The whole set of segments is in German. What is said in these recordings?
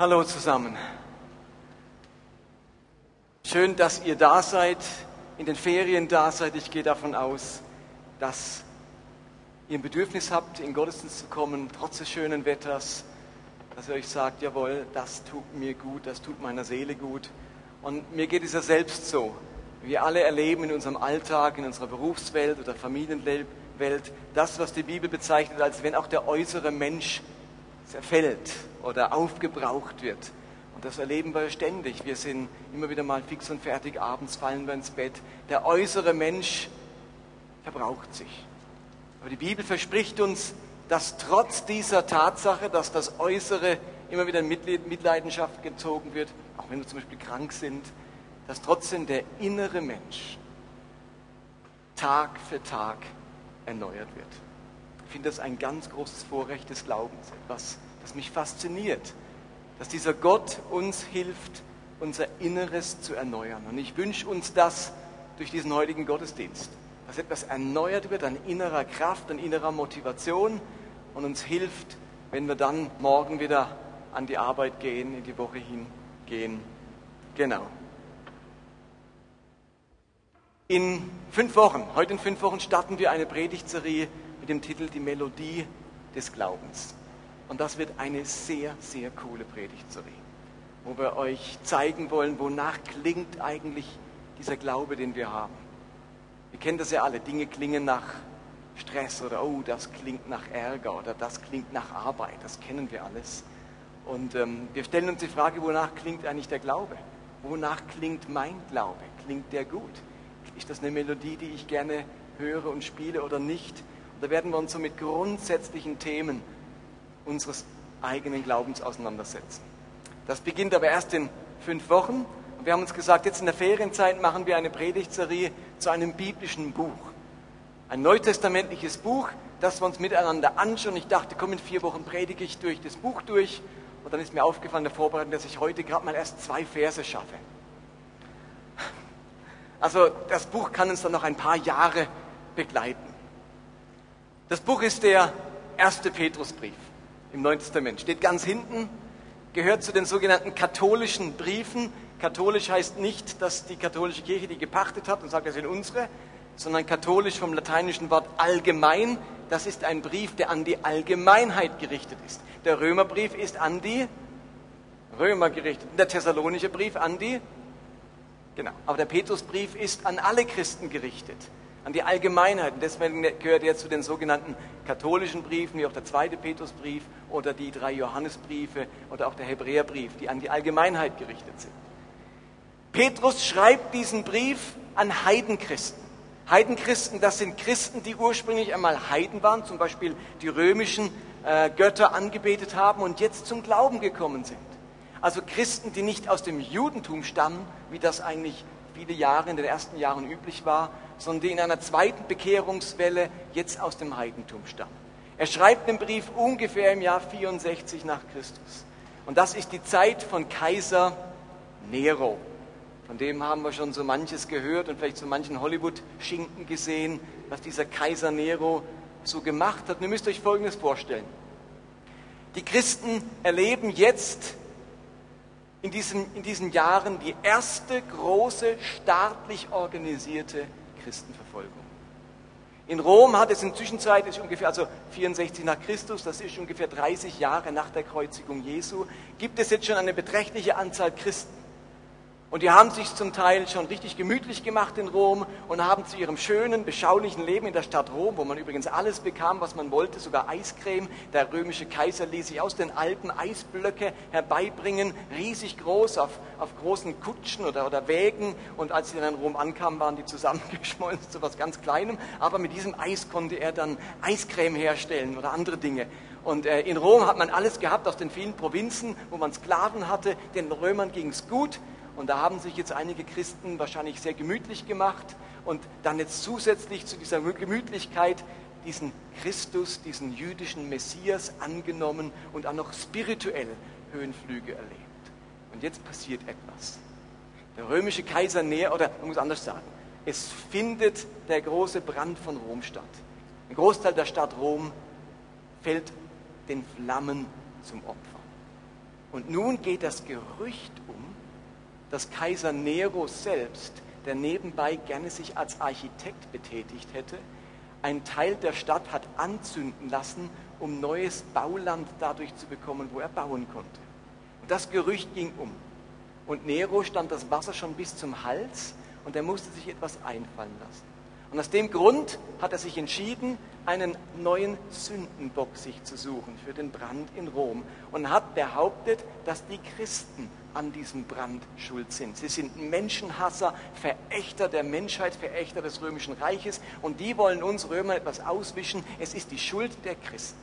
Hallo zusammen. Schön, dass ihr da seid, in den Ferien da seid. Ich gehe davon aus, dass ihr ein Bedürfnis habt, in Gottesdienst zu kommen, trotz des schönen Wetters, dass ihr euch sagt, jawohl, das tut mir gut, das tut meiner Seele gut. Und mir geht es ja selbst so. Wir alle erleben in unserem Alltag, in unserer Berufswelt oder Familienwelt, das, was die Bibel bezeichnet, als wenn auch der äußere Mensch zerfällt oder aufgebraucht wird. Und das erleben wir ständig. Wir sind immer wieder mal fix und fertig, abends fallen wir ins Bett. Der äußere Mensch verbraucht sich. Aber die Bibel verspricht uns, dass trotz dieser Tatsache, dass das Äußere immer wieder in Mitleidenschaft gezogen wird, auch wenn wir zum Beispiel krank sind, dass trotzdem der innere Mensch Tag für Tag erneuert wird. Ich finde das ein ganz großes Vorrecht des Glaubens, etwas, das mich fasziniert, dass dieser Gott uns hilft, unser Inneres zu erneuern. Und ich wünsche uns das durch diesen heutigen Gottesdienst, dass etwas erneuert wird an innerer Kraft, an innerer Motivation und uns hilft, wenn wir dann morgen wieder an die Arbeit gehen, in die Woche hingehen. Genau. In fünf Wochen, heute in fünf Wochen, starten wir eine Predigtserie mit dem Titel Die Melodie des Glaubens. Und das wird eine sehr, sehr coole Predigtserie, wo wir euch zeigen wollen, wonach klingt eigentlich dieser Glaube, den wir haben. Wir kennen das ja alle, Dinge klingen nach Stress oder oh, das klingt nach Ärger oder das klingt nach Arbeit, das kennen wir alles. Und ähm, wir stellen uns die Frage, wonach klingt eigentlich der Glaube? Wonach klingt mein Glaube? Klingt der gut? Ist das eine Melodie, die ich gerne höre und spiele oder nicht? Da werden wir uns so mit grundsätzlichen Themen unseres eigenen Glaubens auseinandersetzen. Das beginnt aber erst in fünf Wochen. Und wir haben uns gesagt, jetzt in der Ferienzeit machen wir eine Predigtserie zu einem biblischen Buch. Ein neutestamentliches Buch, das wir uns miteinander anschauen. Ich dachte, komm, in vier Wochen predige ich durch das Buch durch. Und dann ist mir aufgefallen der Vorbereitung, dass ich heute gerade mal erst zwei Verse schaffe. Also das Buch kann uns dann noch ein paar Jahre begleiten. Das Buch ist der erste Petrusbrief im Neuen Testament. Steht ganz hinten, gehört zu den sogenannten katholischen Briefen. Katholisch heißt nicht, dass die katholische Kirche die gepachtet hat und sagt, das sind unsere, sondern katholisch vom lateinischen Wort allgemein. Das ist ein Brief, der an die Allgemeinheit gerichtet ist. Der Römerbrief ist an die Römer gerichtet. Der Thessalonische Brief an die, genau. Aber der Petrusbrief ist an alle Christen gerichtet an die Allgemeinheit. Und deswegen gehört er zu den sogenannten katholischen Briefen, wie auch der zweite Petrusbrief oder die drei Johannesbriefe oder auch der Hebräerbrief, die an die Allgemeinheit gerichtet sind. Petrus schreibt diesen Brief an Heidenchristen. Heidenchristen, das sind Christen, die ursprünglich einmal Heiden waren, zum Beispiel die römischen äh, Götter angebetet haben und jetzt zum Glauben gekommen sind. Also Christen, die nicht aus dem Judentum stammen, wie das eigentlich viele Jahre in den ersten Jahren üblich war, sondern die in einer zweiten Bekehrungswelle jetzt aus dem Heidentum stammen. Er schreibt den Brief ungefähr im Jahr 64 nach Christus. Und das ist die Zeit von Kaiser Nero. Von dem haben wir schon so manches gehört und vielleicht so manchen Hollywood-Schinken gesehen, was dieser Kaiser Nero so gemacht hat. Und ihr müsst euch Folgendes vorstellen. Die Christen erleben jetzt in diesen, in diesen Jahren die erste große staatlich organisierte Christenverfolgung. In Rom hat es in Zwischenzeit, ist ungefähr, also 64 nach Christus, das ist ungefähr 30 Jahre nach der Kreuzigung Jesu, gibt es jetzt schon eine beträchtliche Anzahl Christen. Und die haben sich zum Teil schon richtig gemütlich gemacht in Rom und haben zu ihrem schönen, beschaulichen Leben in der Stadt Rom, wo man übrigens alles bekam, was man wollte, sogar Eiscreme. Der römische Kaiser ließ sich aus den Alpen Eisblöcke herbeibringen, riesig groß, auf, auf großen Kutschen oder, oder Wägen. Und als sie dann in Rom ankamen, waren die zusammengeschmolzen zu was ganz Kleinem. Aber mit diesem Eis konnte er dann Eiscreme herstellen oder andere Dinge. Und äh, in Rom hat man alles gehabt aus den vielen Provinzen, wo man Sklaven hatte. Den Römern ging es gut. Und da haben sich jetzt einige Christen wahrscheinlich sehr gemütlich gemacht und dann jetzt zusätzlich zu dieser Gemütlichkeit diesen Christus, diesen jüdischen Messias angenommen und auch noch spirituell Höhenflüge erlebt. Und jetzt passiert etwas. Der römische Kaiser näher, oder man muss anders sagen, es findet der große Brand von Rom statt. Ein Großteil der Stadt Rom fällt den Flammen zum Opfer. Und nun geht das Gerücht um, dass Kaiser Nero selbst, der nebenbei gerne sich als Architekt betätigt hätte, einen Teil der Stadt hat anzünden lassen, um neues Bauland dadurch zu bekommen, wo er bauen konnte. Und das Gerücht ging um. Und Nero stand das Wasser schon bis zum Hals und er musste sich etwas einfallen lassen. Und aus dem Grund hat er sich entschieden, einen neuen Sündenbock sich zu suchen für den Brand in Rom und hat behauptet, dass die Christen an diesem Brand schuld sind. Sie sind Menschenhasser, Verächter der Menschheit, Verächter des römischen Reiches und die wollen uns Römer etwas auswischen. Es ist die Schuld der Christen.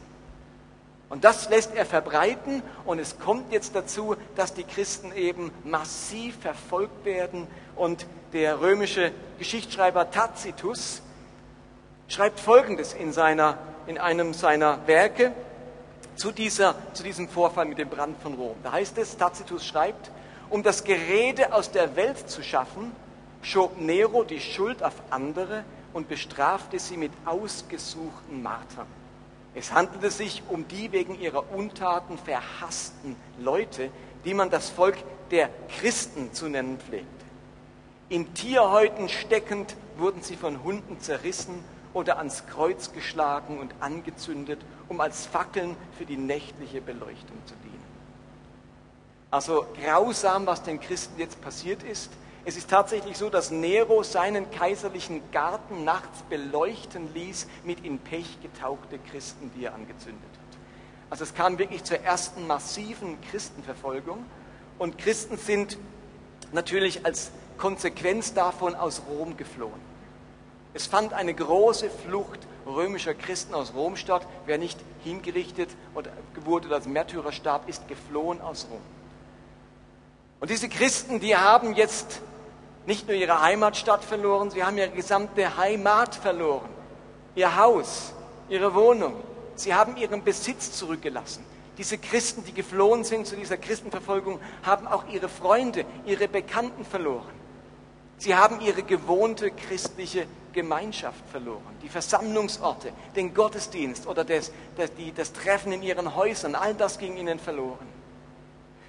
Und das lässt er verbreiten und es kommt jetzt dazu, dass die Christen eben massiv verfolgt werden und der römische Geschichtsschreiber Tacitus schreibt Folgendes in, seiner, in einem seiner Werke zu, dieser, zu diesem Vorfall mit dem Brand von Rom. Da heißt es, Tacitus schreibt, um das Gerede aus der Welt zu schaffen, schob Nero die Schuld auf andere und bestrafte sie mit ausgesuchten Martern. Es handelte sich um die wegen ihrer Untaten verhassten Leute, die man das Volk der Christen zu nennen pflegte. In Tierhäuten steckend wurden sie von Hunden zerrissen oder ans Kreuz geschlagen und angezündet, um als Fackeln für die nächtliche Beleuchtung zu dienen. Also grausam, was den Christen jetzt passiert ist. Es ist tatsächlich so, dass Nero seinen kaiserlichen Garten nachts beleuchten ließ mit in Pech getauchte Christen, die er angezündet hat. Also es kam wirklich zur ersten massiven Christenverfolgung und Christen sind natürlich als Konsequenz davon aus Rom geflohen. Es fand eine große Flucht römischer Christen aus Rom statt. Wer nicht hingerichtet oder wurde als Märtyrer starb, ist geflohen aus Rom. Und diese Christen, die haben jetzt nicht nur ihre Heimatstadt verloren, sie haben ihre gesamte Heimat verloren. Ihr Haus, ihre Wohnung. Sie haben ihren Besitz zurückgelassen. Diese Christen, die geflohen sind zu dieser Christenverfolgung, haben auch ihre Freunde, ihre Bekannten verloren. Sie haben ihre gewohnte christliche Gemeinschaft verloren, die Versammlungsorte, den Gottesdienst oder das, das, die, das Treffen in ihren Häusern, all das ging ihnen verloren.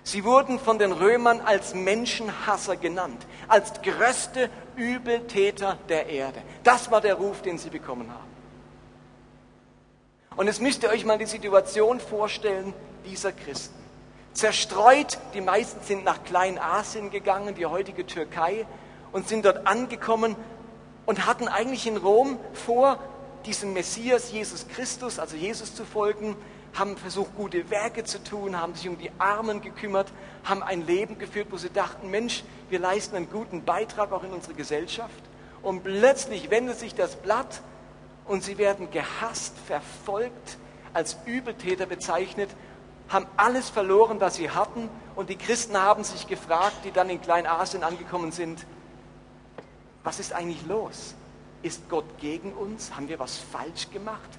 Sie wurden von den Römern als Menschenhasser genannt, als größte Übeltäter der Erde. Das war der Ruf, den sie bekommen haben. Und jetzt müsst ihr euch mal die Situation vorstellen dieser Christen. Zerstreut, die meisten sind nach Kleinasien gegangen, die heutige Türkei, und sind dort angekommen und hatten eigentlich in Rom vor, diesem Messias Jesus Christus, also Jesus zu folgen, haben versucht, gute Werke zu tun, haben sich um die Armen gekümmert, haben ein Leben geführt, wo sie dachten, Mensch, wir leisten einen guten Beitrag auch in unsere Gesellschaft. Und plötzlich wendet sich das Blatt und sie werden gehasst, verfolgt, als Übeltäter bezeichnet, haben alles verloren, was sie hatten. Und die Christen haben sich gefragt, die dann in Kleinasien angekommen sind, was ist eigentlich los? Ist Gott gegen uns? Haben wir was falsch gemacht?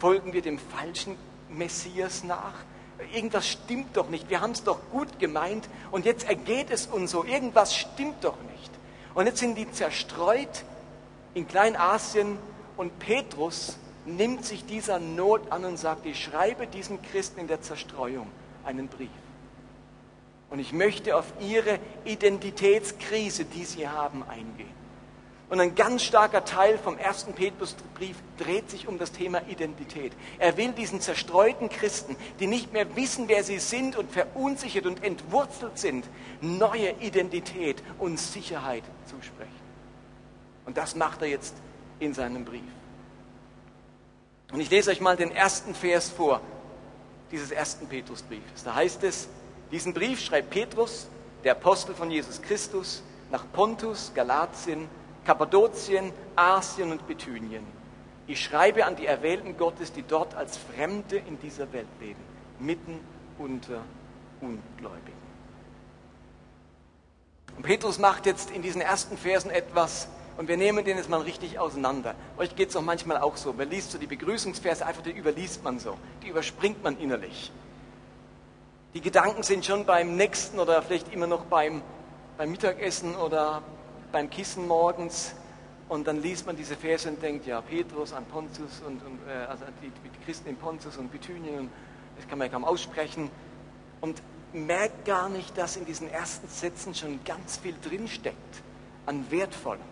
Folgen wir dem falschen Messias nach? Irgendwas stimmt doch nicht. Wir haben es doch gut gemeint und jetzt ergeht es uns so. Irgendwas stimmt doch nicht. Und jetzt sind die zerstreut in Kleinasien und Petrus nimmt sich dieser Not an und sagt, ich schreibe diesen Christen in der Zerstreuung einen Brief. Und ich möchte auf ihre Identitätskrise, die sie haben, eingehen. Und ein ganz starker Teil vom ersten Petrusbrief dreht sich um das Thema Identität. Er will diesen zerstreuten Christen, die nicht mehr wissen, wer sie sind und verunsichert und entwurzelt sind, neue Identität und Sicherheit zusprechen. Und das macht er jetzt in seinem Brief. Und ich lese euch mal den ersten Vers vor, dieses ersten Petrusbriefes. Da heißt es, diesen Brief schreibt Petrus, der Apostel von Jesus Christus, nach Pontus, Galatien, Kappadokien, Asien und Bithynien. Ich schreibe an die Erwählten Gottes, die dort als Fremde in dieser Welt leben, mitten unter Ungläubigen. Und Petrus macht jetzt in diesen ersten Versen etwas, und wir nehmen den jetzt mal richtig auseinander. Euch geht es doch manchmal auch so. Man liest so die Begrüßungsverse, einfach die überliest man so. Die überspringt man innerlich. Die Gedanken sind schon beim nächsten oder vielleicht immer noch beim, beim Mittagessen oder beim Kissen morgens und dann liest man diese Verse und denkt, ja, Petrus an Pontus und, und äh, also die, die, Christen in Pontus und Bithynien, das kann man ja kaum aussprechen. und merkt gar nicht, dass in diesen ersten Sätzen schon ganz viel drinsteckt an wertvollem.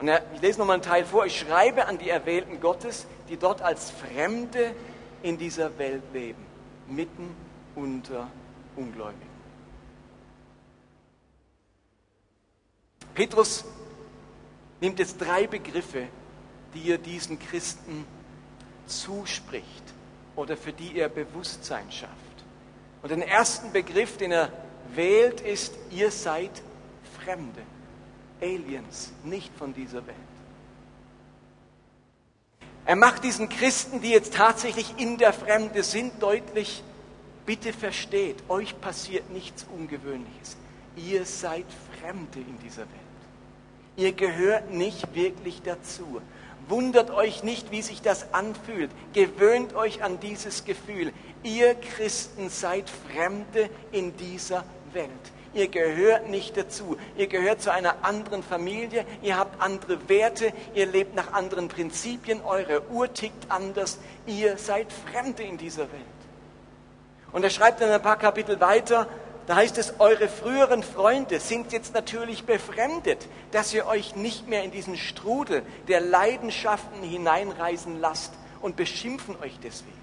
Und ich lese nochmal einen Teil vor. Ich schreibe an die Erwählten Gottes, die dort als Fremde in dieser Welt leben, mitten unter Ungläubigen. Petrus nimmt jetzt drei Begriffe, die er diesen Christen zuspricht oder für die er Bewusstsein schafft. Und den ersten Begriff, den er wählt, ist, ihr seid Fremde, Aliens, nicht von dieser Welt. Er macht diesen Christen, die jetzt tatsächlich in der Fremde sind, deutlich, bitte versteht, euch passiert nichts Ungewöhnliches. Ihr seid Fremde in dieser Welt. Ihr gehört nicht wirklich dazu. Wundert euch nicht, wie sich das anfühlt. Gewöhnt euch an dieses Gefühl. Ihr Christen seid Fremde in dieser Welt. Ihr gehört nicht dazu. Ihr gehört zu einer anderen Familie. Ihr habt andere Werte. Ihr lebt nach anderen Prinzipien. Eure Uhr tickt anders. Ihr seid Fremde in dieser Welt. Und er schreibt dann ein paar Kapitel weiter, da heißt es, eure früheren Freunde sind jetzt natürlich befremdet, dass ihr euch nicht mehr in diesen Strudel der Leidenschaften hineinreisen lasst und beschimpfen euch deswegen.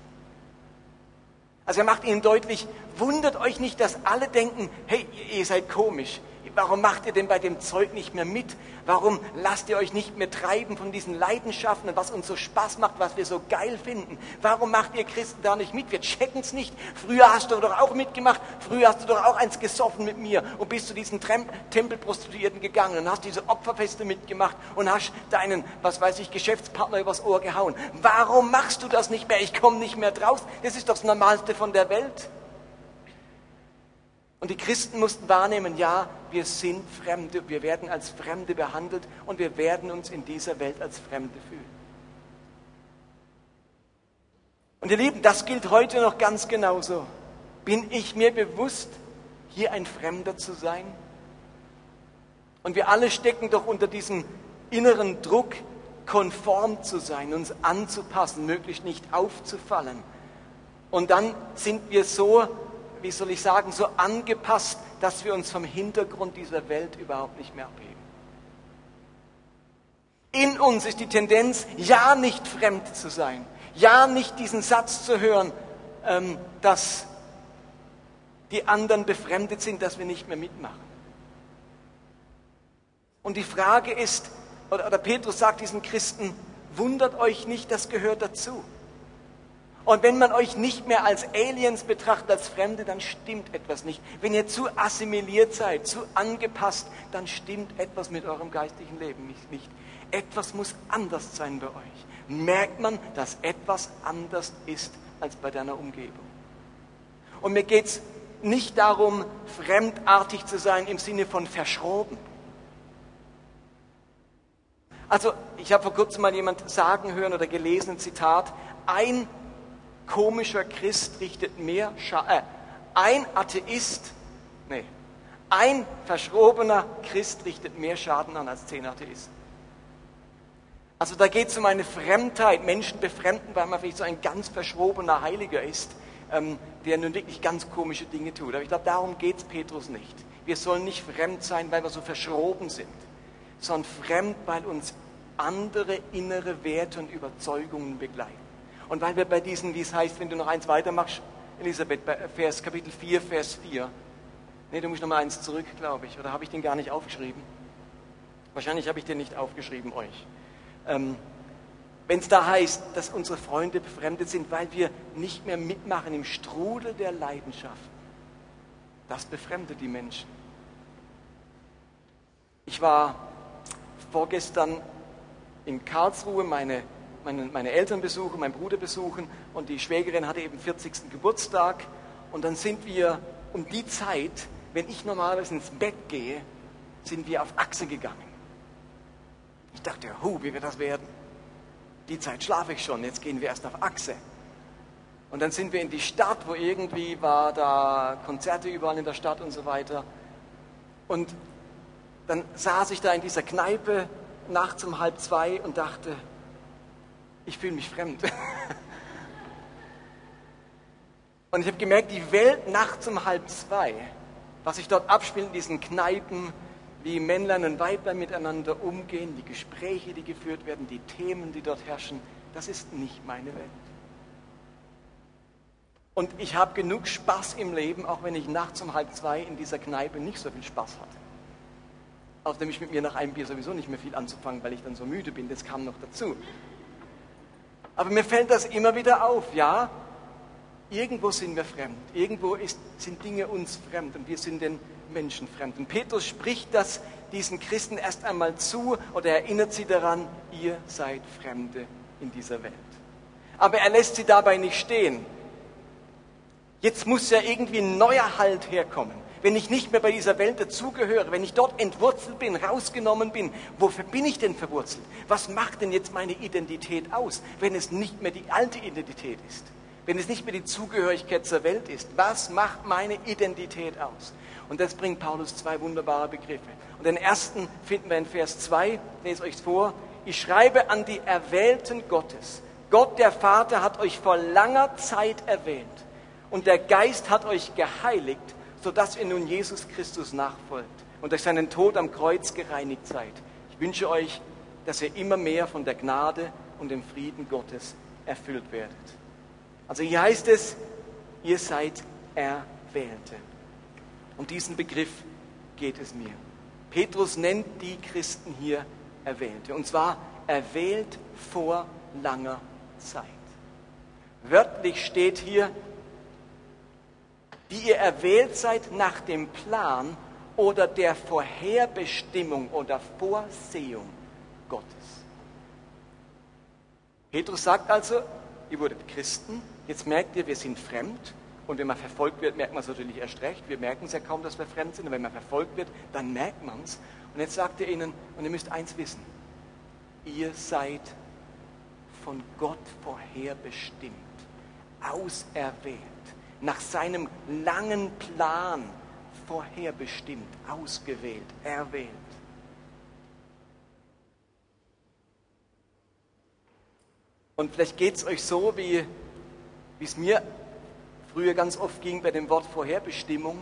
Also er macht ihnen deutlich, wundert euch nicht, dass alle denken, hey, ihr seid komisch, Warum macht ihr denn bei dem Zeug nicht mehr mit? Warum lasst ihr euch nicht mehr treiben von diesen Leidenschaften, was uns so Spaß macht, was wir so geil finden? Warum macht ihr Christen da nicht mit? Wir checken es nicht. Früher hast du doch auch mitgemacht. Früher hast du doch auch eins gesoffen mit mir und bist zu diesen Tempelprostituierten gegangen und hast diese Opferfeste mitgemacht und hast deinen, was weiß ich, Geschäftspartner übers Ohr gehauen. Warum machst du das nicht mehr? Ich komme nicht mehr draus. Das ist doch das Normalste von der Welt. Und die Christen mussten wahrnehmen, ja, wir sind Fremde, wir werden als Fremde behandelt und wir werden uns in dieser Welt als Fremde fühlen. Und ihr Lieben, das gilt heute noch ganz genauso. Bin ich mir bewusst, hier ein Fremder zu sein? Und wir alle stecken doch unter diesem inneren Druck, konform zu sein, uns anzupassen, möglichst nicht aufzufallen. Und dann sind wir so wie soll ich sagen, so angepasst, dass wir uns vom Hintergrund dieser Welt überhaupt nicht mehr abheben. In uns ist die Tendenz, ja nicht fremd zu sein, ja nicht diesen Satz zu hören, ähm, dass die anderen befremdet sind, dass wir nicht mehr mitmachen. Und die Frage ist, oder, oder Petrus sagt diesen Christen, wundert euch nicht, das gehört dazu. Und wenn man euch nicht mehr als Aliens betrachtet, als Fremde, dann stimmt etwas nicht. Wenn ihr zu assimiliert seid, zu angepasst, dann stimmt etwas mit eurem geistlichen Leben nicht. Etwas muss anders sein bei euch. Merkt man, dass etwas anders ist als bei deiner Umgebung. Und mir geht es nicht darum, fremdartig zu sein im Sinne von verschroben. Also, ich habe vor kurzem mal jemand sagen hören oder gelesen, ein Zitat, ein komischer Christ richtet mehr Schaden. Äh, ein Atheist, nee, ein verschrobener Christ richtet mehr Schaden an als zehn Atheisten. Also da geht es um eine Fremdheit, Menschen befremden, weil man vielleicht so ein ganz verschrobener Heiliger ist, ähm, der nun wirklich ganz komische Dinge tut. Aber ich glaube, darum geht es Petrus nicht. Wir sollen nicht fremd sein, weil wir so verschroben sind, sondern fremd, weil uns andere innere Werte und Überzeugungen begleiten. Und weil wir bei diesen, wie es heißt, wenn du noch eins weitermachst, Elisabeth, Vers, Kapitel 4, Vers 4. Nee, du musst noch mal eins zurück, glaube ich. Oder habe ich den gar nicht aufgeschrieben? Wahrscheinlich habe ich den nicht aufgeschrieben, euch. Ähm, wenn es da heißt, dass unsere Freunde befremdet sind, weil wir nicht mehr mitmachen im Strudel der Leidenschaft, das befremdet die Menschen. Ich war vorgestern in Karlsruhe, meine meine, meine Eltern besuchen, meinen Bruder besuchen und die Schwägerin hatte eben 40. Geburtstag. Und dann sind wir um die Zeit, wenn ich normalerweise ins Bett gehe, sind wir auf Achse gegangen. Ich dachte, hu, wie wird das werden? Die Zeit schlafe ich schon, jetzt gehen wir erst auf Achse. Und dann sind wir in die Stadt, wo irgendwie war da Konzerte überall in der Stadt und so weiter. Und dann saß ich da in dieser Kneipe nachts um halb zwei und dachte, ich fühle mich fremd. Und ich habe gemerkt, die Welt nachts um halb zwei, was sich dort abspielt in diesen Kneipen, wie Männlein und Weiblein miteinander umgehen, die Gespräche, die geführt werden, die Themen, die dort herrschen, das ist nicht meine Welt. Und ich habe genug Spaß im Leben, auch wenn ich nachts um halb zwei in dieser Kneipe nicht so viel Spaß hatte. Außerdem ist mit mir nach einem Bier sowieso nicht mehr viel anzufangen, weil ich dann so müde bin. Das kam noch dazu. Aber mir fällt das immer wieder auf, ja. Irgendwo sind wir fremd. Irgendwo ist, sind Dinge uns fremd und wir sind den Menschen fremd. Und Petrus spricht das diesen Christen erst einmal zu oder erinnert sie daran, ihr seid Fremde in dieser Welt. Aber er lässt sie dabei nicht stehen. Jetzt muss ja irgendwie ein neuer Halt herkommen. Wenn ich nicht mehr bei dieser Welt dazugehöre, wenn ich dort entwurzelt bin, rausgenommen bin, wofür bin ich denn verwurzelt? Was macht denn jetzt meine Identität aus, wenn es nicht mehr die alte Identität ist? Wenn es nicht mehr die Zugehörigkeit zur Welt ist? Was macht meine Identität aus? Und das bringt Paulus zwei wunderbare Begriffe. Und den ersten finden wir in Vers 2, lese euch vor. Ich schreibe an die Erwählten Gottes. Gott der Vater hat euch vor langer Zeit erwählt und der Geist hat euch geheiligt, sodass ihr nun Jesus Christus nachfolgt und durch seinen Tod am Kreuz gereinigt seid. Ich wünsche euch, dass ihr immer mehr von der Gnade und dem Frieden Gottes erfüllt werdet. Also hier heißt es, ihr seid Erwählte. Um diesen Begriff geht es mir. Petrus nennt die Christen hier Erwählte. Und zwar erwählt vor langer Zeit. Wörtlich steht hier, die ihr erwählt seid nach dem Plan oder der Vorherbestimmung oder Vorsehung Gottes. Petrus sagt also, ihr wurdet Christen, jetzt merkt ihr, wir sind fremd. Und wenn man verfolgt wird, merkt man es natürlich erst recht. Wir merken es ja kaum, dass wir fremd sind. Und wenn man verfolgt wird, dann merkt man es. Und jetzt sagt er ihnen, und ihr müsst eins wissen, ihr seid von Gott vorherbestimmt, auserwählt, nach seinem langen Plan vorherbestimmt, ausgewählt, erwählt. Und vielleicht geht es euch so, wie es mir früher ganz oft ging bei dem Wort Vorherbestimmung.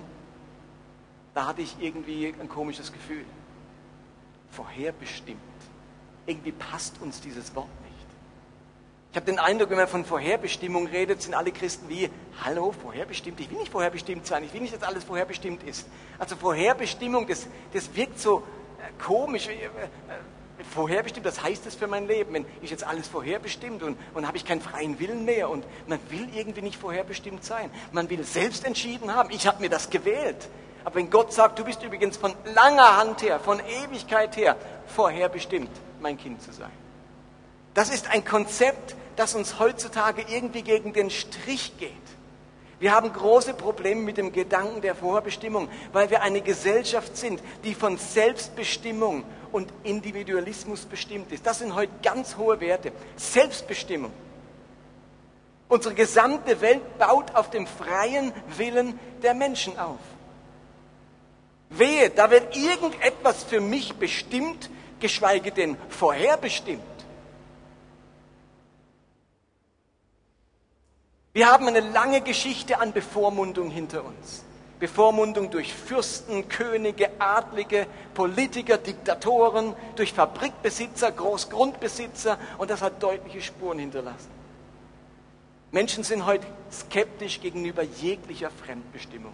Da hatte ich irgendwie ein komisches Gefühl. Vorherbestimmt. Irgendwie passt uns dieses Wort. Ich habe den Eindruck, wenn man von Vorherbestimmung redet, sind alle Christen wie, hallo, vorherbestimmt, ich will nicht vorherbestimmt sein, ich will nicht, dass alles vorherbestimmt ist. Also Vorherbestimmung, das, das wirkt so äh, komisch. Äh, äh, vorherbestimmt, das heißt es für mein Leben. Wenn ich jetzt alles vorherbestimmt und, und habe ich keinen freien Willen mehr und man will irgendwie nicht vorherbestimmt sein. Man will selbst entschieden haben, ich habe mir das gewählt. Aber wenn Gott sagt, du bist übrigens von langer Hand her, von Ewigkeit her vorherbestimmt, mein Kind zu sein. Das ist ein Konzept, das uns heutzutage irgendwie gegen den Strich geht. Wir haben große Probleme mit dem Gedanken der Vorherbestimmung, weil wir eine Gesellschaft sind, die von Selbstbestimmung und Individualismus bestimmt ist. Das sind heute ganz hohe Werte. Selbstbestimmung. Unsere gesamte Welt baut auf dem freien Willen der Menschen auf. Wehe, da wird irgendetwas für mich bestimmt, geschweige denn vorherbestimmt. Wir haben eine lange Geschichte an Bevormundung hinter uns. Bevormundung durch Fürsten, Könige, Adlige, Politiker, Diktatoren, durch Fabrikbesitzer, Großgrundbesitzer und das hat deutliche Spuren hinterlassen. Menschen sind heute skeptisch gegenüber jeglicher Fremdbestimmung.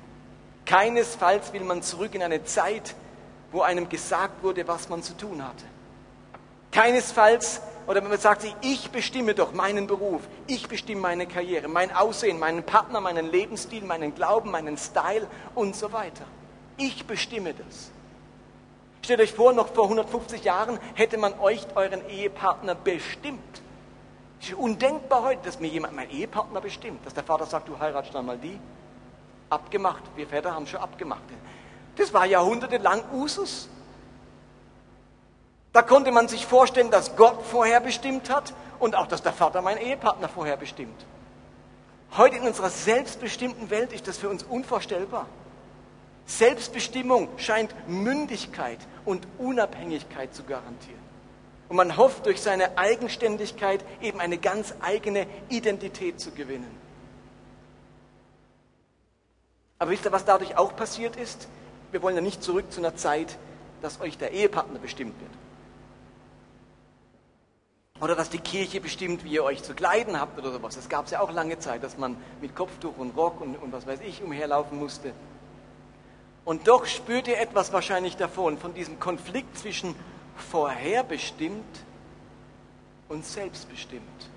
Keinesfalls will man zurück in eine Zeit, wo einem gesagt wurde, was man zu tun hatte. Keinesfalls oder wenn man sagt, ich bestimme doch meinen Beruf, ich bestimme meine Karriere, mein Aussehen, meinen Partner, meinen Lebensstil, meinen Glauben, meinen Style und so weiter. Ich bestimme das. Stellt euch vor, noch vor 150 Jahren hätte man euch euren Ehepartner bestimmt. Es ist undenkbar heute, dass mir jemand meinen Ehepartner bestimmt, dass der Vater sagt, du heiratest dann mal die. Abgemacht, wir Väter haben schon abgemacht. Das war jahrhundertelang Usus. Da konnte man sich vorstellen, dass Gott vorherbestimmt hat und auch, dass der Vater meinen Ehepartner vorherbestimmt. Heute in unserer selbstbestimmten Welt ist das für uns unvorstellbar. Selbstbestimmung scheint Mündigkeit und Unabhängigkeit zu garantieren. Und man hofft durch seine Eigenständigkeit eben eine ganz eigene Identität zu gewinnen. Aber wisst ihr, was dadurch auch passiert ist? Wir wollen ja nicht zurück zu einer Zeit, dass euch der Ehepartner bestimmt wird. Oder dass die Kirche bestimmt, wie ihr euch zu kleiden habt oder sowas. Das gab es ja auch lange Zeit, dass man mit Kopftuch und Rock und, und was weiß ich umherlaufen musste. Und doch spürt ihr etwas wahrscheinlich davon, von diesem Konflikt zwischen vorherbestimmt und selbstbestimmt.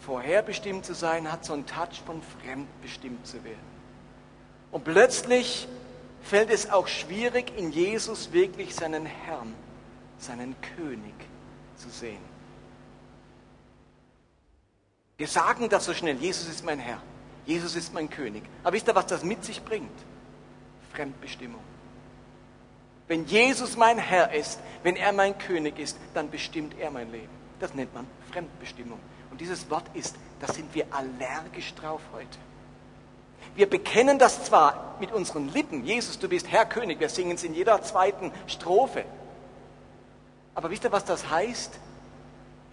Vorherbestimmt zu sein hat so einen Touch von fremdbestimmt zu werden. Und plötzlich fällt es auch schwierig, in Jesus wirklich seinen Herrn, seinen König zu sehen. Wir sagen das so schnell, Jesus ist mein Herr, Jesus ist mein König. Aber wisst ihr, was das mit sich bringt? Fremdbestimmung. Wenn Jesus mein Herr ist, wenn er mein König ist, dann bestimmt er mein Leben. Das nennt man Fremdbestimmung. Und dieses Wort ist, da sind wir allergisch drauf heute. Wir bekennen das zwar mit unseren Lippen, Jesus, du bist Herr König, wir singen es in jeder zweiten Strophe. Aber wisst ihr, was das heißt?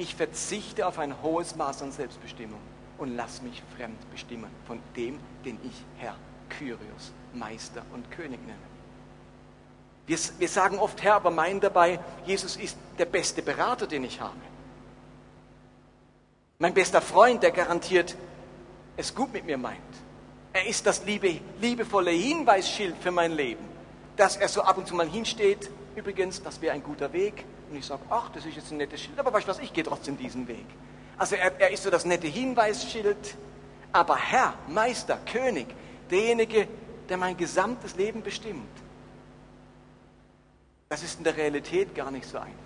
Ich verzichte auf ein hohes Maß an Selbstbestimmung und lass mich fremd bestimmen von dem, den ich Herr, Kyrios, Meister und König nenne. Wir, wir sagen oft Herr, aber meinen dabei, Jesus ist der beste Berater, den ich habe. Mein bester Freund, der garantiert es gut mit mir meint. Er ist das liebe, liebevolle Hinweisschild für mein Leben, dass er so ab und zu mal hinsteht. Übrigens, das wäre ein guter Weg. Und ich sage, ach, das ist jetzt ein nettes Schild, aber weißt du was, ich gehe trotzdem diesen Weg. Also er, er ist so das nette Hinweisschild, aber Herr, Meister, König, derjenige, der mein gesamtes Leben bestimmt. Das ist in der Realität gar nicht so einfach.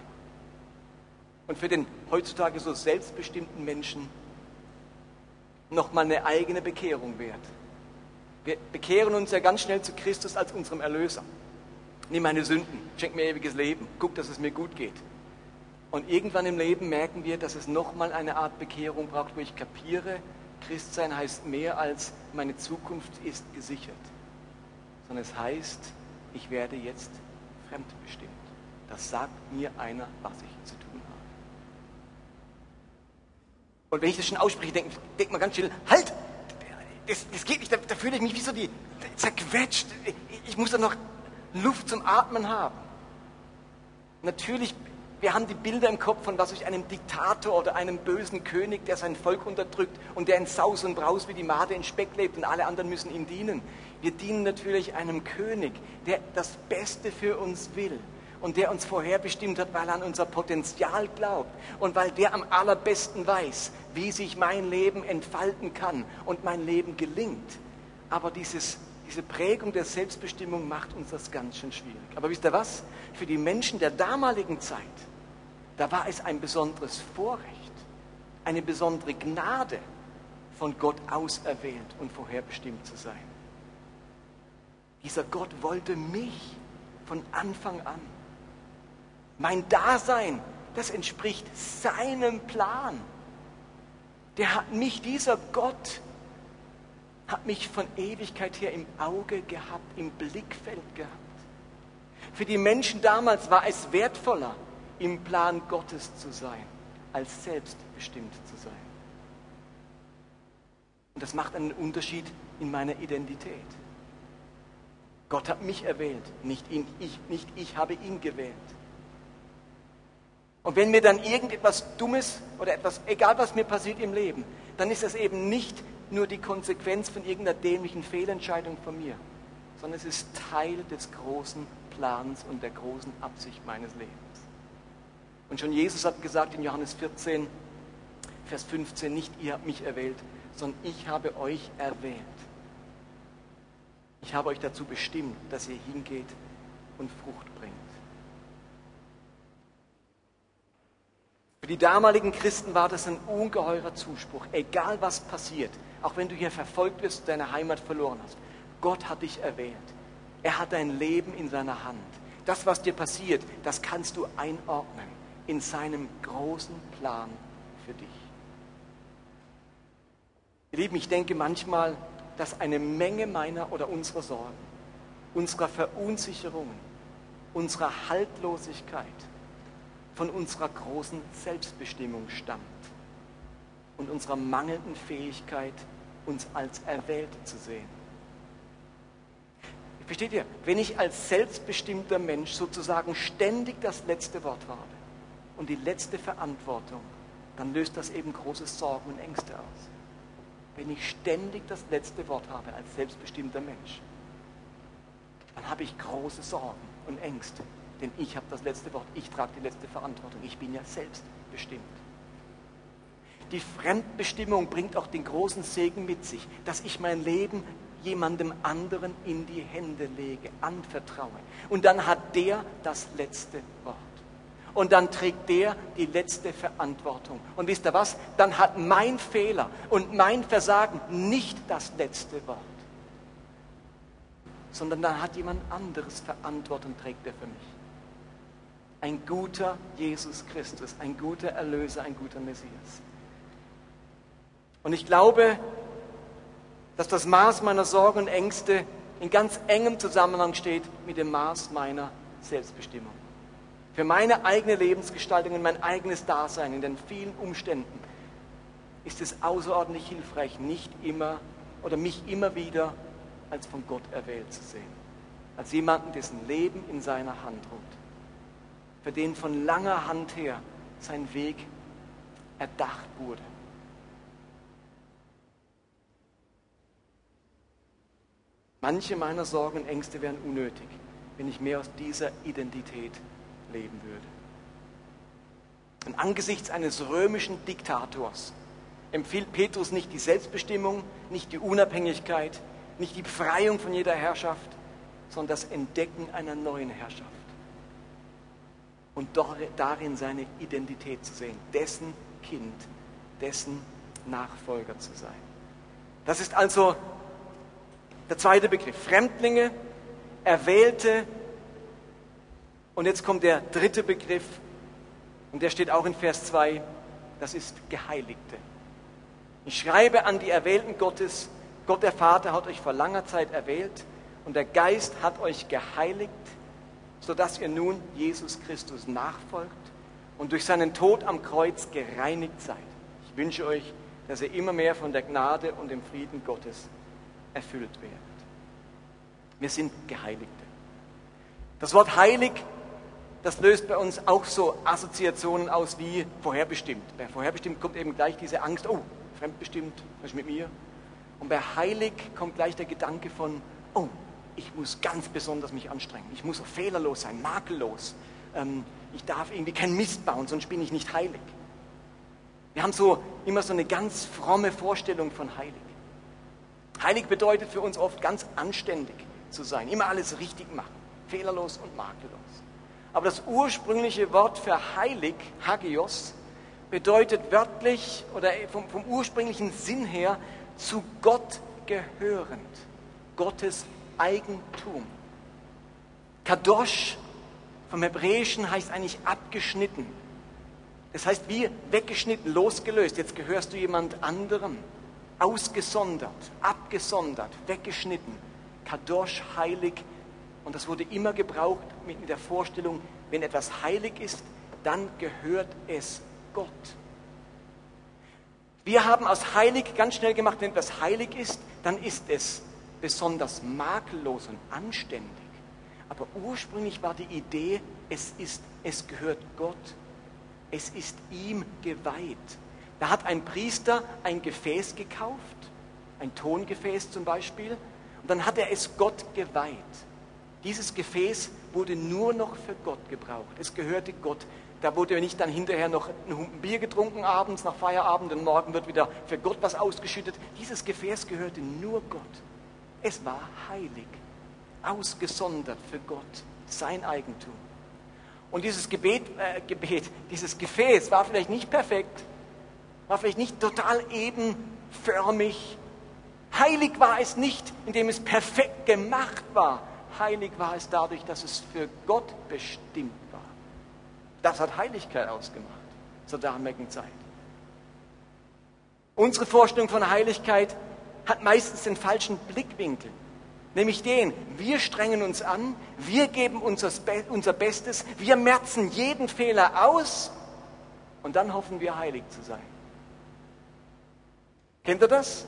Und für den heutzutage so selbstbestimmten Menschen nochmal eine eigene Bekehrung wert. Wir bekehren uns ja ganz schnell zu Christus als unserem Erlöser. Nimm meine Sünden, schenk mir ewiges Leben, guck, dass es mir gut geht. Und irgendwann im Leben merken wir, dass es nochmal eine Art Bekehrung braucht, wo ich kapiere, Christsein heißt mehr als meine Zukunft ist gesichert, sondern es heißt, ich werde jetzt fremdbestimmt. Das sagt mir einer, was ich zu tun habe. Und wenn ich das schon ausspreche, denkt denk man ganz schnell, halt, das, das geht nicht, da, da fühle ich mich wie so die zerquetscht. Ich muss da noch Luft zum Atmen haben. Natürlich, wir haben die Bilder im Kopf von was ich einem Diktator oder einem bösen König, der sein Volk unterdrückt und der in Saus und Braus wie die Made in Speck lebt und alle anderen müssen ihm dienen. Wir dienen natürlich einem König, der das Beste für uns will und der uns vorherbestimmt hat, weil er an unser Potenzial glaubt und weil der am allerbesten weiß, wie sich mein Leben entfalten kann und mein Leben gelingt. Aber dieses, diese Prägung der Selbstbestimmung macht uns das ganz schön schwierig. Aber wisst ihr was? Für die Menschen der damaligen Zeit, da war es ein besonderes Vorrecht, eine besondere Gnade, von Gott auserwählt und vorherbestimmt zu sein. Dieser Gott wollte mich von Anfang an. Mein Dasein, das entspricht seinem Plan. Der hat mich, dieser Gott, hat mich von Ewigkeit her im Auge gehabt, im Blickfeld gehabt. Für die Menschen damals war es wertvoller, im Plan Gottes zu sein, als selbstbestimmt zu sein. Und das macht einen Unterschied in meiner Identität. Gott hat mich erwählt, nicht, ihn, ich, nicht ich habe ihn gewählt. Und wenn mir dann irgendetwas Dummes oder etwas, egal was mir passiert im Leben, dann ist das eben nicht nur die Konsequenz von irgendeiner dämlichen Fehlentscheidung von mir, sondern es ist Teil des großen Plans und der großen Absicht meines Lebens. Und schon Jesus hat gesagt in Johannes 14, Vers 15, nicht ihr habt mich erwählt, sondern ich habe euch erwählt. Ich habe euch dazu bestimmt, dass ihr hingeht und Frucht bringt. Für die damaligen Christen war das ein ungeheurer Zuspruch. Egal was passiert, auch wenn du hier verfolgt wirst und deine Heimat verloren hast, Gott hat dich erwählt. Er hat dein Leben in seiner Hand. Das, was dir passiert, das kannst du einordnen in seinem großen Plan für dich. Ihr Lieben, ich denke manchmal, dass eine Menge meiner oder unserer Sorgen, unserer Verunsicherungen, unserer Haltlosigkeit, von unserer großen Selbstbestimmung stammt und unserer mangelnden Fähigkeit, uns als Erwählte zu sehen. Versteht ihr? Wenn ich als selbstbestimmter Mensch sozusagen ständig das letzte Wort habe und die letzte Verantwortung, dann löst das eben große Sorgen und Ängste aus. Wenn ich ständig das letzte Wort habe als selbstbestimmter Mensch, dann habe ich große Sorgen und Ängste. Denn ich habe das letzte Wort, ich trage die letzte Verantwortung. Ich bin ja selbstbestimmt. Die Fremdbestimmung bringt auch den großen Segen mit sich, dass ich mein Leben jemandem anderen in die Hände lege, anvertraue. Und dann hat der das letzte Wort. Und dann trägt der die letzte Verantwortung. Und wisst ihr was? Dann hat mein Fehler und mein Versagen nicht das letzte Wort, sondern dann hat jemand anderes Verantwortung, trägt er für mich. Ein guter Jesus Christus, ein guter Erlöser, ein guter Messias. Und ich glaube, dass das Maß meiner Sorgen und Ängste in ganz engem Zusammenhang steht mit dem Maß meiner Selbstbestimmung. Für meine eigene Lebensgestaltung und mein eigenes Dasein in den vielen Umständen ist es außerordentlich hilfreich, nicht immer oder mich immer wieder als von Gott erwählt zu sehen. Als jemanden, dessen Leben in seiner Hand ruht. Für den von langer Hand her sein Weg erdacht wurde. Manche meiner Sorgen und Ängste wären unnötig, wenn ich mehr aus dieser Identität leben würde. Und angesichts eines römischen Diktators empfiehlt Petrus nicht die Selbstbestimmung, nicht die Unabhängigkeit, nicht die Befreiung von jeder Herrschaft, sondern das Entdecken einer neuen Herrschaft. Und darin seine Identität zu sehen, dessen Kind, dessen Nachfolger zu sein. Das ist also der zweite Begriff, Fremdlinge, Erwählte. Und jetzt kommt der dritte Begriff, und der steht auch in Vers 2, das ist Geheiligte. Ich schreibe an die Erwählten Gottes, Gott der Vater hat euch vor langer Zeit erwählt und der Geist hat euch geheiligt, sodass ihr nun Jesus Christus nachfolgt und durch seinen Tod am Kreuz gereinigt seid. Ich wünsche euch, dass ihr immer mehr von der Gnade und dem Frieden Gottes erfüllt werden. Wir sind Geheiligte. Das Wort heilig, das löst bei uns auch so Assoziationen aus wie vorherbestimmt. Bei vorherbestimmt kommt eben gleich diese Angst, oh, fremdbestimmt, was ist mit mir? Und bei heilig kommt gleich der Gedanke von, oh, ich muss ganz besonders mich anstrengen. Ich muss fehlerlos sein, makellos. Ähm, ich darf irgendwie keinen Mist bauen, sonst bin ich nicht heilig. Wir haben so immer so eine ganz fromme Vorstellung von heilig. Heilig bedeutet für uns oft ganz anständig zu sein, immer alles richtig machen, fehlerlos und makellos. Aber das ursprüngliche Wort für heilig, Hagios, bedeutet wörtlich oder vom, vom ursprünglichen Sinn her zu Gott gehörend, Gottes Eigentum. Kadosh vom Hebräischen heißt eigentlich abgeschnitten. Das heißt wie weggeschnitten, losgelöst. Jetzt gehörst du jemand anderem ausgesondert, abgesondert, weggeschnitten. Kadosh, heilig. Und das wurde immer gebraucht mit der Vorstellung, wenn etwas heilig ist, dann gehört es Gott. Wir haben aus heilig ganz schnell gemacht, wenn etwas heilig ist, dann ist es besonders makellos und anständig. Aber ursprünglich war die Idee, es, ist, es gehört Gott. Es ist ihm geweiht. Da hat ein Priester ein Gefäß gekauft, ein Tongefäß zum Beispiel, und dann hat er es Gott geweiht. Dieses Gefäß wurde nur noch für Gott gebraucht. Es gehörte Gott. Da wurde nicht dann hinterher noch ein Bier getrunken abends nach Feierabend und morgen wird wieder für Gott was ausgeschüttet. Dieses Gefäß gehörte nur Gott. Es war heilig, ausgesondert für Gott, sein Eigentum. Und dieses Gebet, äh, Gebet, dieses Gefäß war vielleicht nicht perfekt, war vielleicht nicht total ebenförmig. Heilig war es nicht, indem es perfekt gemacht war. Heilig war es dadurch, dass es für Gott bestimmt war. Das hat Heiligkeit ausgemacht zur damaligen Zeit. Unsere Vorstellung von Heiligkeit hat meistens den falschen Blickwinkel, nämlich den, wir strengen uns an, wir geben unser, Bestes, wir merzen jeden Fehler aus und dann hoffen wir heilig zu sein. Kennt ihr das?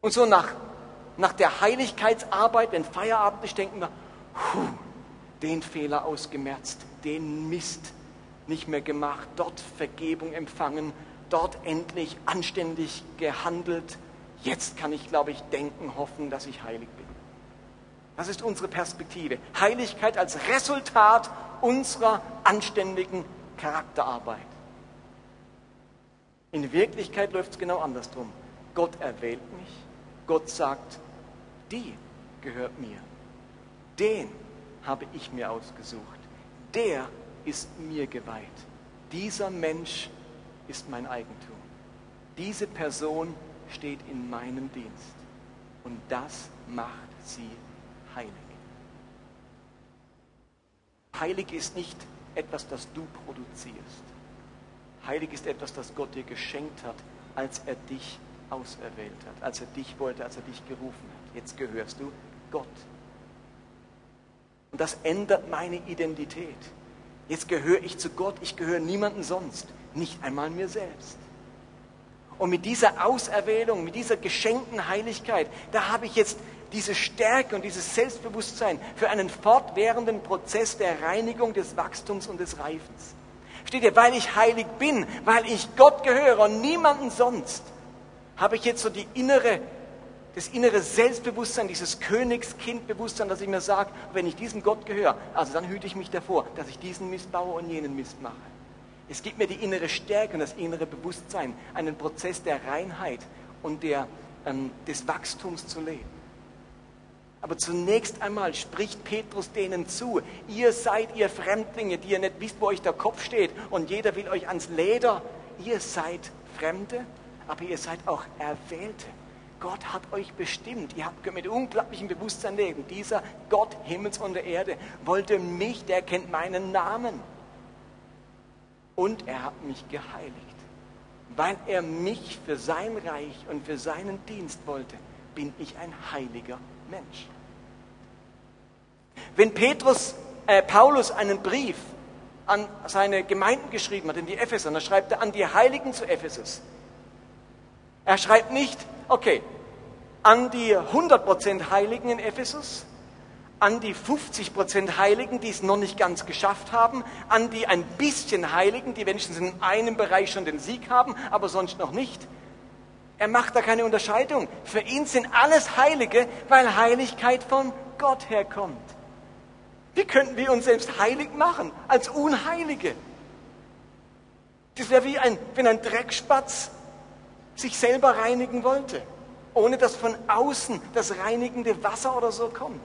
Und so nach nach der Heiligkeitsarbeit, wenn Feierabend ist, denken wir, puh, den Fehler ausgemerzt, den Mist nicht mehr gemacht, dort Vergebung empfangen, dort endlich anständig gehandelt. Jetzt kann ich, glaube ich, denken, hoffen, dass ich heilig bin. Das ist unsere Perspektive. Heiligkeit als Resultat unserer anständigen Charakterarbeit. In Wirklichkeit läuft es genau andersrum. Gott erwählt mich. Gott sagt, die gehört mir. Den habe ich mir ausgesucht. Der ist mir geweiht. Dieser Mensch ist mein Eigentum. Diese Person steht in meinem Dienst. Und das macht sie heilig. Heilig ist nicht etwas, das du produzierst. Heilig ist etwas, das Gott dir geschenkt hat, als er dich auserwählt hat, als er dich wollte, als er dich gerufen hat. Jetzt gehörst du Gott. Und das ändert meine Identität. Jetzt gehöre ich zu Gott, ich gehöre niemandem sonst, nicht einmal mir selbst. Und mit dieser Auserwählung, mit dieser geschenkten Heiligkeit, da habe ich jetzt diese Stärke und dieses Selbstbewusstsein für einen fortwährenden Prozess der Reinigung, des Wachstums und des Reifens. Steht ihr, weil ich heilig bin, weil ich Gott gehöre und niemanden sonst, habe ich jetzt so die innere, das innere Selbstbewusstsein, dieses Königskindbewusstsein, dass ich mir sage, wenn ich diesem Gott gehöre, also dann hüte ich mich davor, dass ich diesen Mist baue und jenen Mist mache. Es gibt mir die innere Stärke und das innere Bewusstsein, einen Prozess der Reinheit und der, ähm, des Wachstums zu leben. Aber zunächst einmal spricht Petrus denen zu, ihr seid ihr Fremdlinge, die ihr nicht wisst, wo euch der Kopf steht und jeder will euch ans Leder. Ihr seid Fremde, aber ihr seid auch Erwählte. Gott hat euch bestimmt. Ihr habt mit unglaublichem Bewusstsein leben. Dieser Gott Himmels und der Erde wollte mich, der kennt meinen Namen. Und er hat mich geheiligt. Weil er mich für sein Reich und für seinen Dienst wollte, bin ich ein heiliger Mensch. Wenn Petrus, äh, Paulus einen Brief an seine Gemeinden geschrieben hat, in die Epheser, dann schreibt er an die Heiligen zu Ephesus. Er schreibt nicht, okay, an die 100% Heiligen in Ephesus, an die 50% Heiligen, die es noch nicht ganz geschafft haben, an die ein bisschen Heiligen, die wenigstens in einem Bereich schon den Sieg haben, aber sonst noch nicht. Er macht da keine Unterscheidung. Für ihn sind alles Heilige, weil Heiligkeit von Gott herkommt. Wie könnten wir uns selbst heilig machen als Unheilige? Das wäre wie ein, wenn ein Dreckspatz sich selber reinigen wollte, ohne dass von außen das reinigende Wasser oder so kommt.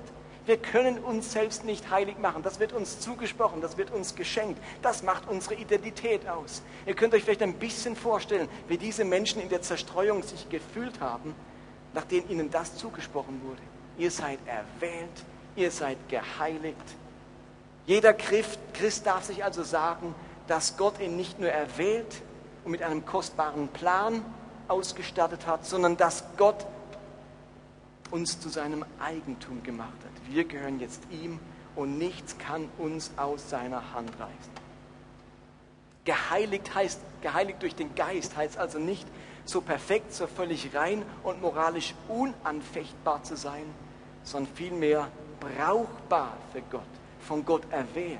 Wir können uns selbst nicht heilig machen. Das wird uns zugesprochen, das wird uns geschenkt. Das macht unsere Identität aus. Ihr könnt euch vielleicht ein bisschen vorstellen, wie diese Menschen in der Zerstreuung sich gefühlt haben, nachdem ihnen das zugesprochen wurde. Ihr seid erwählt, ihr seid geheiligt. Jeder Christ darf sich also sagen, dass Gott ihn nicht nur erwählt und mit einem kostbaren Plan ausgestattet hat, sondern dass Gott uns zu seinem Eigentum gemacht hat. Wir gehören jetzt ihm und nichts kann uns aus seiner Hand reißen. Geheiligt heißt, geheiligt durch den Geist heißt also nicht so perfekt, so völlig rein und moralisch unanfechtbar zu sein, sondern vielmehr brauchbar für Gott, von Gott erwählt.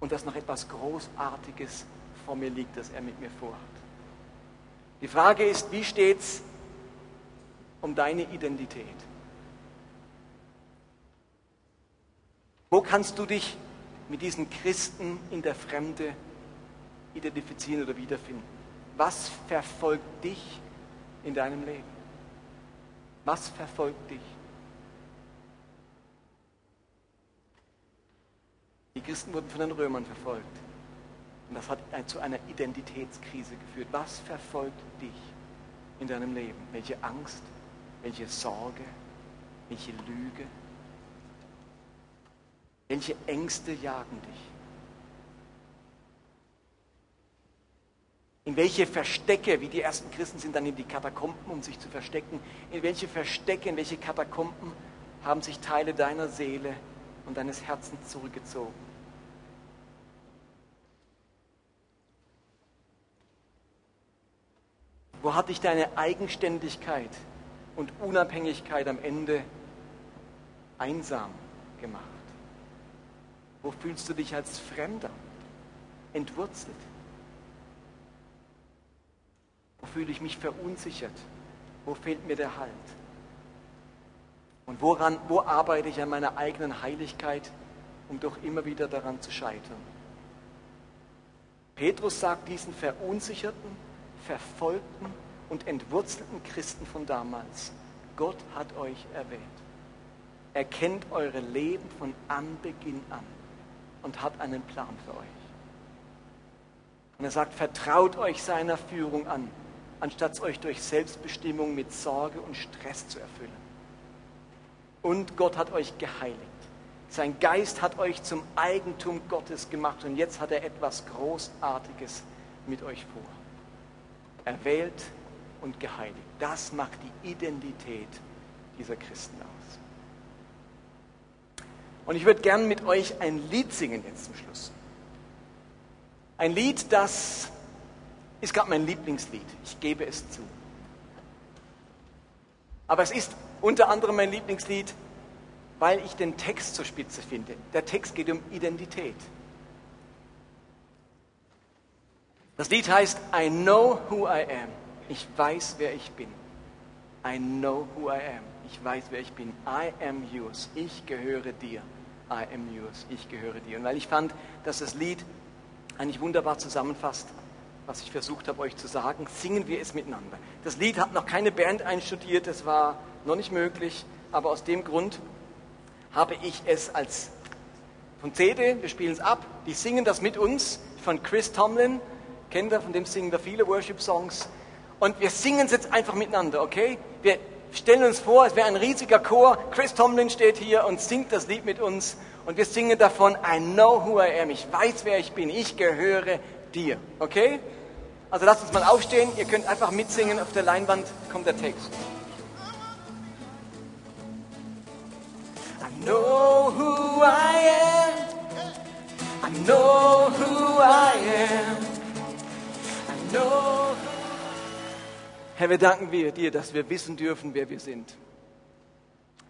Und dass noch etwas Großartiges vor mir liegt, das er mit mir vorhat. Die Frage ist, wie steht es um deine Identität? Wo kannst du dich mit diesen Christen in der Fremde identifizieren oder wiederfinden? Was verfolgt dich in deinem Leben? Was verfolgt dich? Die Christen wurden von den Römern verfolgt. Und das hat zu einer Identitätskrise geführt. Was verfolgt dich in deinem Leben? Welche Angst? Welche Sorge? Welche Lüge? Welche Ängste jagen dich? In welche Verstecke, wie die ersten Christen sind dann in die Katakomben, um sich zu verstecken, in welche Verstecke, in welche Katakomben haben sich Teile deiner Seele und deines Herzens zurückgezogen? Wo hat dich deine Eigenständigkeit und Unabhängigkeit am Ende einsam gemacht? Wo fühlst du dich als Fremder, entwurzelt? Wo fühle ich mich verunsichert? Wo fehlt mir der Halt? Und woran, wo arbeite ich an meiner eigenen Heiligkeit, um doch immer wieder daran zu scheitern? Petrus sagt diesen verunsicherten, verfolgten und entwurzelten Christen von damals, Gott hat euch erwählt. Er kennt eure Leben von Anbeginn an und hat einen Plan für euch. Und er sagt, vertraut euch seiner Führung an, anstatt euch durch Selbstbestimmung mit Sorge und Stress zu erfüllen. Und Gott hat euch geheiligt. Sein Geist hat euch zum Eigentum Gottes gemacht und jetzt hat er etwas Großartiges mit euch vor. Erwählt und geheiligt. Das macht die Identität dieser Christen aus. Und ich würde gern mit euch ein Lied singen jetzt zum Schluss. Ein Lied, das ist gerade mein Lieblingslied. Ich gebe es zu. Aber es ist unter anderem mein Lieblingslied, weil ich den Text zur Spitze finde. Der Text geht um Identität. Das Lied heißt I know who I am. Ich weiß, wer ich bin. I know who I am. Ich weiß, wer ich bin. I am yours. Ich gehöre dir. I am yours. Ich gehöre dir. Und weil ich fand, dass das Lied eigentlich wunderbar zusammenfasst, was ich versucht habe euch zu sagen, singen wir es miteinander. Das Lied hat noch keine Band einstudiert, das war noch nicht möglich, aber aus dem Grund habe ich es als von CD, wir spielen es ab, die singen das mit uns, von Chris Tomlin, kennt ihr, von dem singen wir viele Worship-Songs. Und wir singen es jetzt einfach miteinander, okay? Wir stellen uns vor, es wäre ein riesiger Chor, Chris Tomlin steht hier und singt das Lied mit uns und wir singen davon, I know who I am, ich weiß, wer ich bin, ich gehöre dir, okay? Also lasst uns mal aufstehen, ihr könnt einfach mitsingen, auf der Leinwand kommt der Text. I know who I am. I know who I am. I know. Herr, wir danken dir, dass wir wissen dürfen, wer wir sind.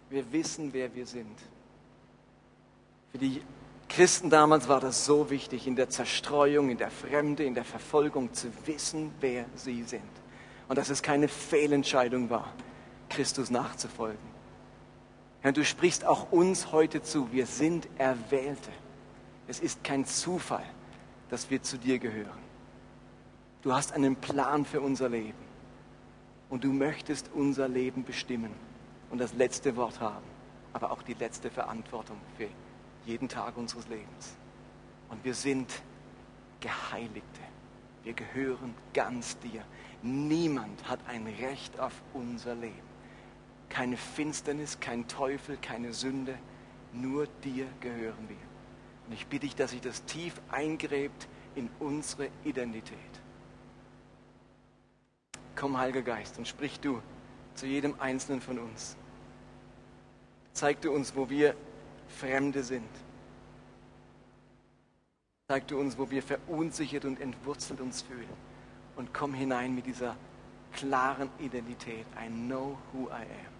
Wir wissen, wer wir sind. Für die Christen damals war das so wichtig, in der Zerstreuung, in der Fremde, in der Verfolgung zu wissen, wer sie sind. Und dass es keine Fehlentscheidung war, Christus nachzufolgen. Herr, du sprichst auch uns heute zu. Wir sind Erwählte. Es ist kein Zufall, dass wir zu dir gehören. Du hast einen Plan für unser Leben. Und du möchtest unser Leben bestimmen und das letzte Wort haben, aber auch die letzte Verantwortung für jeden Tag unseres Lebens. Und wir sind Geheiligte. Wir gehören ganz dir. Niemand hat ein Recht auf unser Leben. Keine Finsternis, kein Teufel, keine Sünde. Nur dir gehören wir. Und ich bitte dich, dass sich das tief eingräbt in unsere Identität. Komm, Heiliger Geist, und sprich du zu jedem Einzelnen von uns. Zeig du uns, wo wir Fremde sind. Zeig du uns, wo wir verunsichert und entwurzelt uns fühlen. Und komm hinein mit dieser klaren Identität. I know who I am.